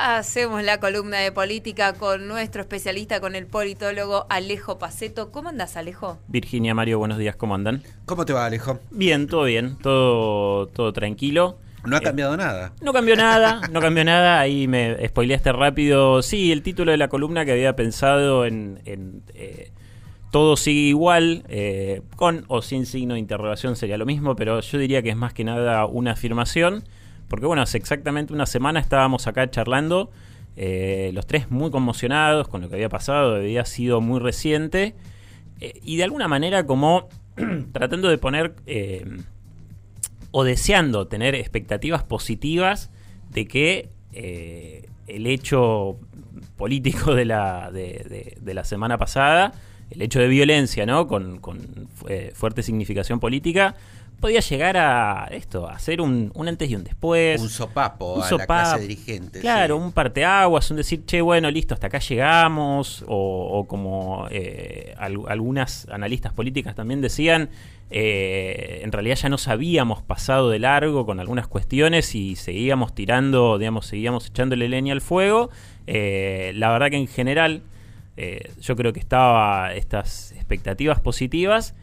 Hacemos la columna de política con nuestro especialista, con el politólogo Alejo Paceto. ¿Cómo andas, Alejo? Virginia, Mario, buenos días, ¿cómo andan? ¿Cómo te va, Alejo? Bien, todo bien, todo, todo tranquilo. No ha cambiado nada. No cambió nada, no cambió nada. Ahí me spoileaste rápido. Sí, el título de la columna que había pensado en, eh, todo sigue igual, eh, con o sin signo de interrogación sería lo mismo, pero yo diría que es más que nada una afirmación porque bueno, hace exactamente una semana estábamos acá charlando, eh, los tres muy conmocionados con lo que había pasado, había sido muy reciente, eh, y de alguna manera como tratando de poner eh, o deseando tener expectativas positivas de que el hecho político de la, de, la semana pasada, el hecho de violencia, ¿no? Con, con fuerte significación política, podía llegar a esto, a hacer un, antes y un después. Un sopapo a la clase dirigente. Claro, un parteaguas, un decir, che, bueno, listo, hasta acá llegamos. O, como eh, algunas analistas políticas también decían, eh, en realidad ya nos habíamos pasado de largo con algunas cuestiones y seguíamos tirando, digamos, seguíamos echándole leña al fuego. Eh, la verdad que en general yo creo que estaba estas expectativas positivas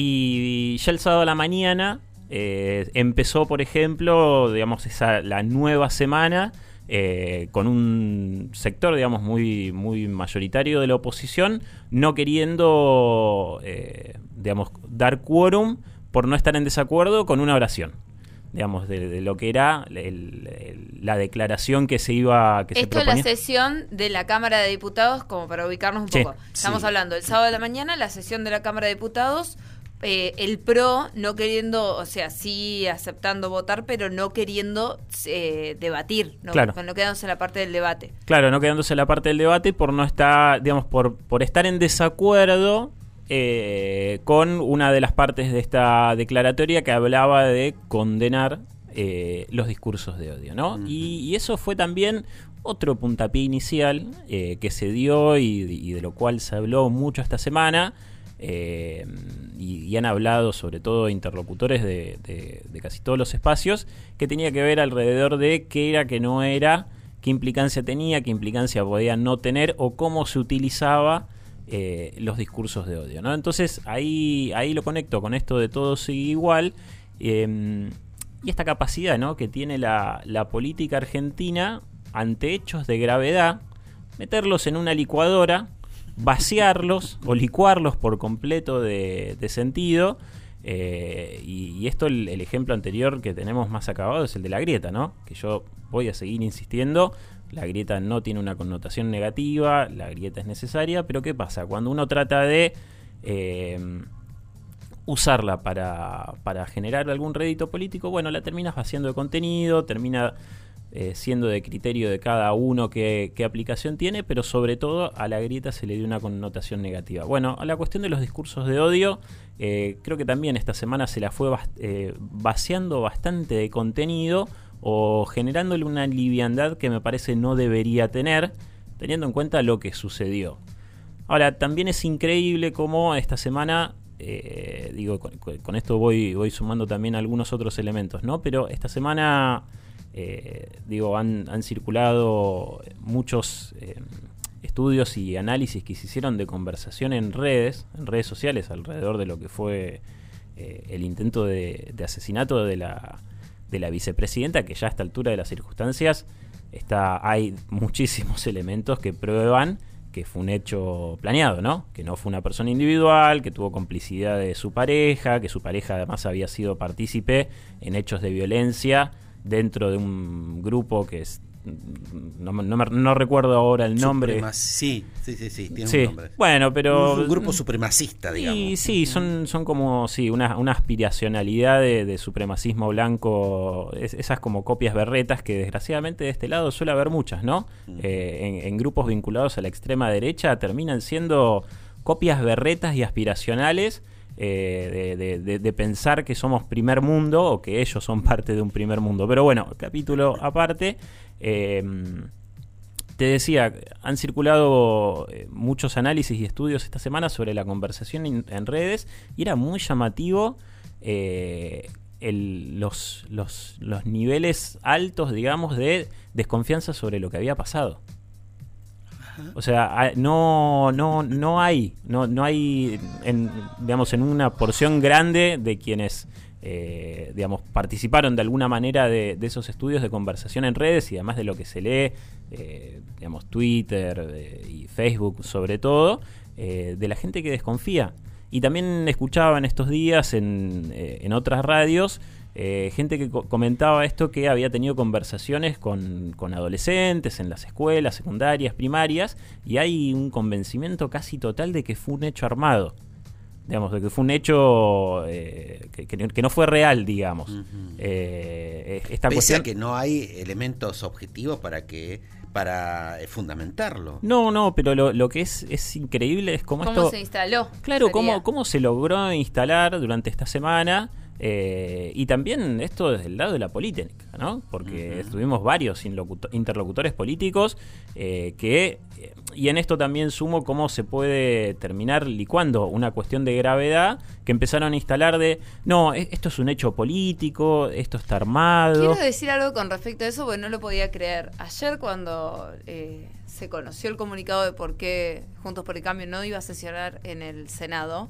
y ya el sábado a la mañana eh, empezó, por ejemplo, digamos, esa, la nueva semana eh, con un sector, digamos, muy, muy mayoritario de la oposición, no queriendo, eh, digamos, dar quórum por no estar en desacuerdo con una oración digamos, de, lo que era la declaración que se iba que Esto es la sesión de la Cámara de Diputados, como para ubicarnos un poco. Estamos hablando del sábado de la mañana, la sesión de la Cámara de Diputados eh, el PRO no queriendo, o sea, sí aceptando votar, pero no queriendo eh, debatir, no, no quedándose en la parte del debate. Claro, no quedándose en la parte del debate por no estar, digamos, por, por estar en desacuerdo eh, con una de las partes de esta declaratoria que hablaba de condenar los discursos de odio, ¿no? y, eso fue también otro puntapié inicial que se dio y de lo cual se habló mucho esta semana eh, y, han hablado sobre todo interlocutores de, casi todos los espacios, que tenía que ver alrededor de qué era, qué no era, qué implicancia tenía, qué implicancia podía no tener o cómo se utilizaba eh, los discursos de odio. ¿no? Entonces ahí, ahí lo conecto con esto de todo sigue igual. Em, y esta capacidad ¿no? que tiene la, la política argentina ante hechos de gravedad, meterlos en una licuadora vaciarlos o licuarlos por completo de, sentido. Eh, y, esto, el, ejemplo anterior que tenemos más acabado es el de la grieta, ¿no? Que yo voy a seguir insistiendo. La grieta no tiene una connotación negativa, la grieta es necesaria, pero ¿qué pasa? Cuando uno trata de eh, usarla para, para generar algún rédito político, bueno, la terminas vaciando de contenido, termina eh, siendo de criterio de cada uno qué, aplicación tiene, pero sobre todo a la grieta se le dio una connotación negativa. Bueno, a la cuestión de los discursos de odio, eh, creo que también esta semana se la fue eh, vaciando bastante de contenido o generándole una liviandad que me parece no debería tener, teniendo en cuenta lo que sucedió. Ahora, también es increíble cómo esta semana digo, con, esto voy, voy sumando también algunos otros elementos, ¿no? Pero esta semana eh, digo, han, circulado muchos eh, estudios y análisis que se hicieron de conversación en redes, en redes sociales, alrededor de lo que fue eh, el intento de, asesinato de la, de la vicepresidenta, que ya a esta altura de las circunstancias está, hay muchísimos elementos que prueban que fue un hecho planeado, ¿no? Que no fue una persona individual, que tuvo complicidad de su pareja, que su pareja además había sido partícipe en hechos de violencia dentro de un grupo que es no, no, recuerdo ahora el nombre. sí, sí, sí, sí, tiene un nombre. Bueno, pero. Un, grupo supremacista, digamos. Y sí, son, son como, sí, una, una aspiracionalidad de, supremacismo blanco, esas como copias berretas que desgraciadamente de este lado suele haber muchas, ¿no? Eh, en, grupos vinculados a la extrema derecha terminan siendo copias berretas y aspiracionales eh, de, pensar que somos primer mundo o que ellos son parte de un primer mundo. Pero bueno, capítulo aparte. Eh, te decía, han circulado eh, muchos análisis y estudios esta semana sobre la conversación en redes y era muy llamativo los, los, los niveles altos, digamos, de desconfianza sobre lo que había pasado. O sea, no, no, no hay, no, no hay, en, digamos, en una porción grande de quienes, eh, digamos, participaron de alguna manera de, esos estudios de conversación en redes y además de lo que se lee, eh, digamos, Twitter eh, y Facebook sobre todo, de la gente que desconfía. Y también escuchaba en estos días en, en otras radios eh, gente que comentaba esto que había tenido conversaciones con, adolescentes en las escuelas secundarias, primarias, y hay un convencimiento casi total de que fue un hecho armado. Digamos, de que fue un hecho eh, que, no fue real, digamos. Eh, esta Pese que no hay elementos objetivos para que para fundamentarlo. No, no, pero lo, que es, es increíble es cómo, ¿Cómo se instaló. Claro, cómo, cómo se logró instalar durante esta semana eh, y también esto desde el lado de la política, ¿no? Porque tuvimos varios interlocutores políticos eh, que, eh, y en esto también sumo cómo se puede terminar licuando una cuestión de gravedad que empezaron a instalar de, no, e-, esto es un hecho político, esto está armado. Quiero decir algo con respecto a eso, porque no lo podía creer. Ayer cuando se conoció el comunicado de por qué Juntos por el Cambio no iba a sesionar en el Senado,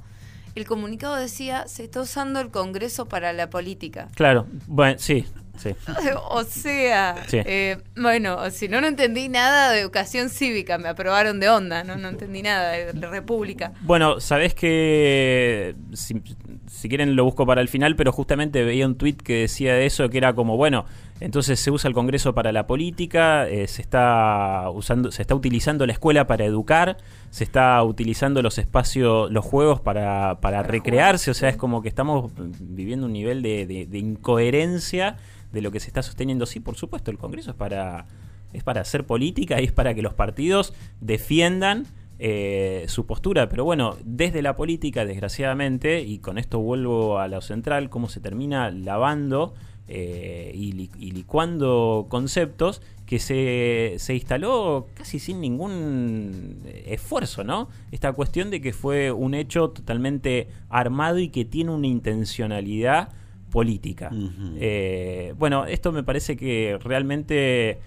el comunicado decía, se está usando el Congreso para la política. Claro, bueno, sí, sí. o sea, eh, bueno, si no, no entendí nada de educación cívica, me aprobaron de onda, no, no entendí nada de, república. Bueno, sabés que, si, si quieren lo busco para el final, pero justamente veía un tuit que decía eso, que era como, bueno, entonces se usa el Congreso para la política, eh, se está usando, se está utilizando la escuela para educar, se está utilizando los espacios, los juegos para, para, recrearse, o sea, es como que estamos viviendo un nivel de, de, incoherencia de lo que se está sosteniendo. Sí, por supuesto, el Congreso es para, es para hacer política y es para que los partidos defiendan eh, su postura. Pero bueno, desde la política, desgraciadamente, y con esto vuelvo a lo central, cómo se termina lavando eh, y, licuando conceptos que se, se, instaló casi sin ningún esfuerzo, ¿no? Esta cuestión de que fue un hecho totalmente armado y que tiene una intencionalidad política. Eh, bueno, esto me parece que realmente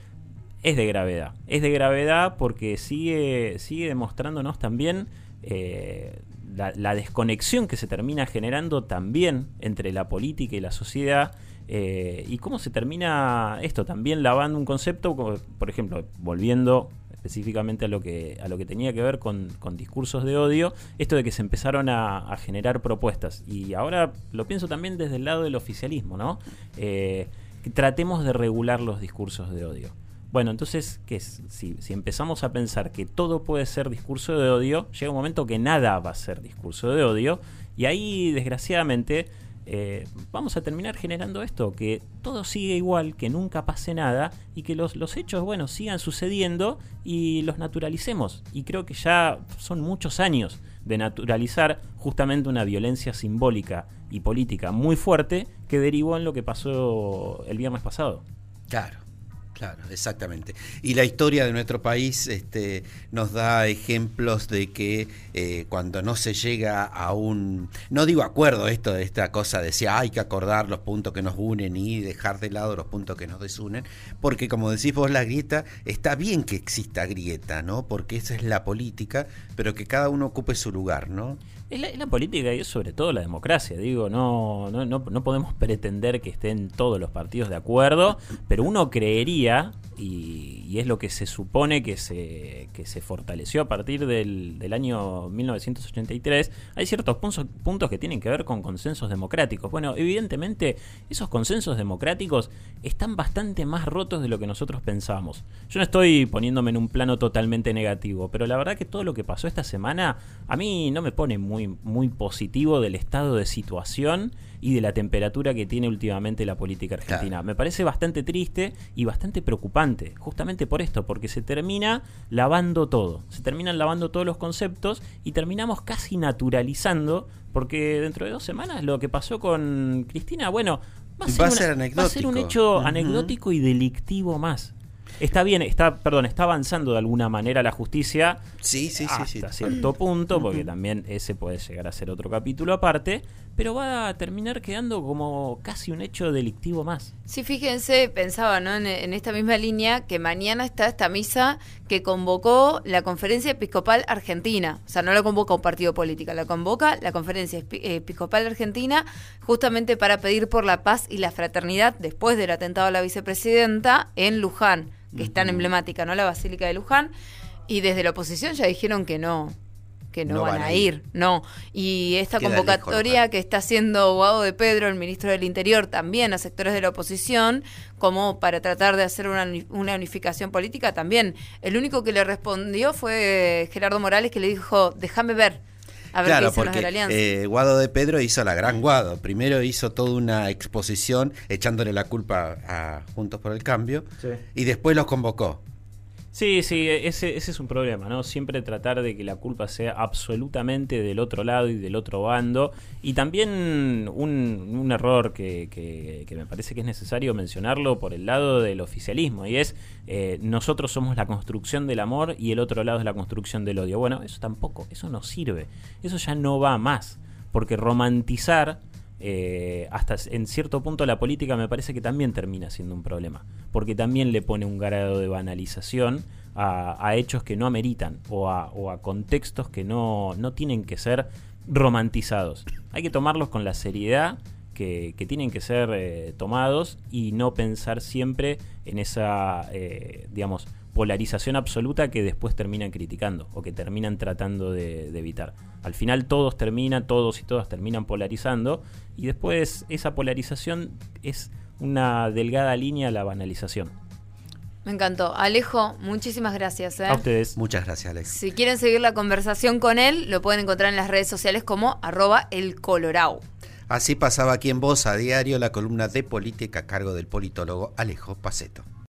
es de gravedad. Es de gravedad porque sigue, sigue demostrándonos también eh, la, desconexión que se termina generando también entre la política y la sociedad eh, y cómo se termina esto, también lavando un concepto, por ejemplo, volviendo específicamente a lo que, a lo que tenía que ver con, discursos de odio, esto de que se empezaron a, generar propuestas. Y ahora lo pienso también desde el lado del oficialismo, ¿no? Eh, que tratemos de regular los discursos de odio. Bueno, entonces, ¿qué Si, si, empezamos a pensar que todo puede ser discurso de odio, llega un momento que nada va a ser discurso de odio, y ahí, desgraciadamente, eh, vamos a terminar generando esto, que todo sigue igual, que nunca pase nada y que los, los, hechos, bueno, sigan sucediendo y los naturalicemos. Y creo que ya son muchos años de naturalizar justamente una violencia simbólica y política muy fuerte que derivó en lo que pasó el viernes pasado. Claro. Claro, exactamente. Y la historia de nuestro país este, nos da ejemplos de que eh, cuando no se llega a un, no digo acuerdo esto de esta cosa de si hay que acordar los puntos que nos unen y dejar de lado los puntos que nos desunen, porque como decís vos la grieta, está bien que exista grieta, ¿no? Porque esa es la política, pero que cada uno ocupe su lugar, ¿no? Es la, política y es sobre todo la democracia. Digo, no, no, no, no podemos pretender que estén todos los partidos de acuerdo, pero uno creería y, es lo que se supone que se, que se fortaleció a partir del, del año 1983, hay ciertos puntos, puntos que tienen que ver con consensos democráticos. Bueno, evidentemente esos consensos democráticos están bastante más rotos de lo que nosotros pensamos. Yo no estoy poniéndome en un plano totalmente negativo, pero la verdad que todo lo que pasó esta semana a mí no me pone muy, muy positivo del estado de situación y de la temperatura que tiene últimamente la política argentina. Me parece bastante triste y bastante preocupante, justamente por esto, porque se termina lavando todo, se terminan lavando todos los conceptos y terminamos casi naturalizando, porque dentro de dos semanas lo que pasó con Cristina, bueno, va a ser, un hecho anecdótico y delictivo más. Está bien, está, perdón, está avanzando de alguna manera la justicia. Sí, sí, hasta cierto punto, porque también ese puede llegar a ser otro capítulo aparte. Pero va a terminar quedando como casi un hecho delictivo más. Sí, fíjense, pensaba ¿no? en, esta misma línea que mañana está esta misa que convocó la Conferencia Episcopal Argentina. O sea, no la convoca un partido político, la convoca la Conferencia Episcopal Argentina justamente para pedir por la paz y la fraternidad después del atentado a la vicepresidenta en Luján, que es tan emblemática, ¿no? La Basílica de Luján. Y desde la oposición ya dijeron que no, que no, van, a ir. no. Y esta convocatoria que está haciendo Guado de Pedro, el ministro del Interior, también a sectores de la oposición, como para tratar de hacer una, unificación política, también. El único que le respondió fue Gerardo Morales, que le dijo, déjame ver. A ver claro, porque eh, Guado de Pedro hizo la gran Guado. Primero hizo toda una exposición echándole la culpa a Juntos por el Cambio y después los convocó. Sí, sí, ese, ese es un problema, ¿no? Siempre tratar de que la culpa sea absolutamente del otro lado y del otro bando. Y también un, error que, que, me parece que es necesario mencionarlo por el lado del oficialismo, y es eh, nosotros somos la construcción del amor y el otro lado es la construcción del odio. Bueno, eso tampoco, eso no sirve, eso ya no va más, porque romantizar eh, hasta en cierto punto la política me parece que también termina siendo un problema, porque también le pone un grado de banalización a, hechos que no ameritan o a, contextos que no, tienen que ser romantizados. Hay que tomarlos con la seriedad que, tienen que ser eh, tomados y no pensar siempre en esa, eh, digamos, polarización absoluta que después terminan criticando o que terminan tratando de, evitar. Al final todos terminan, todos y todas terminan polarizando y después esa polarización es una delgada línea a la banalización. Me encantó. Alejo, muchísimas gracias. ¿eh? A ustedes. Muchas gracias, Alex. Si quieren seguir la conversación con él, lo pueden encontrar en las redes sociales como arroba el Así pasaba aquí en Voz a diario la columna de política a cargo del politólogo Alejo Paceto.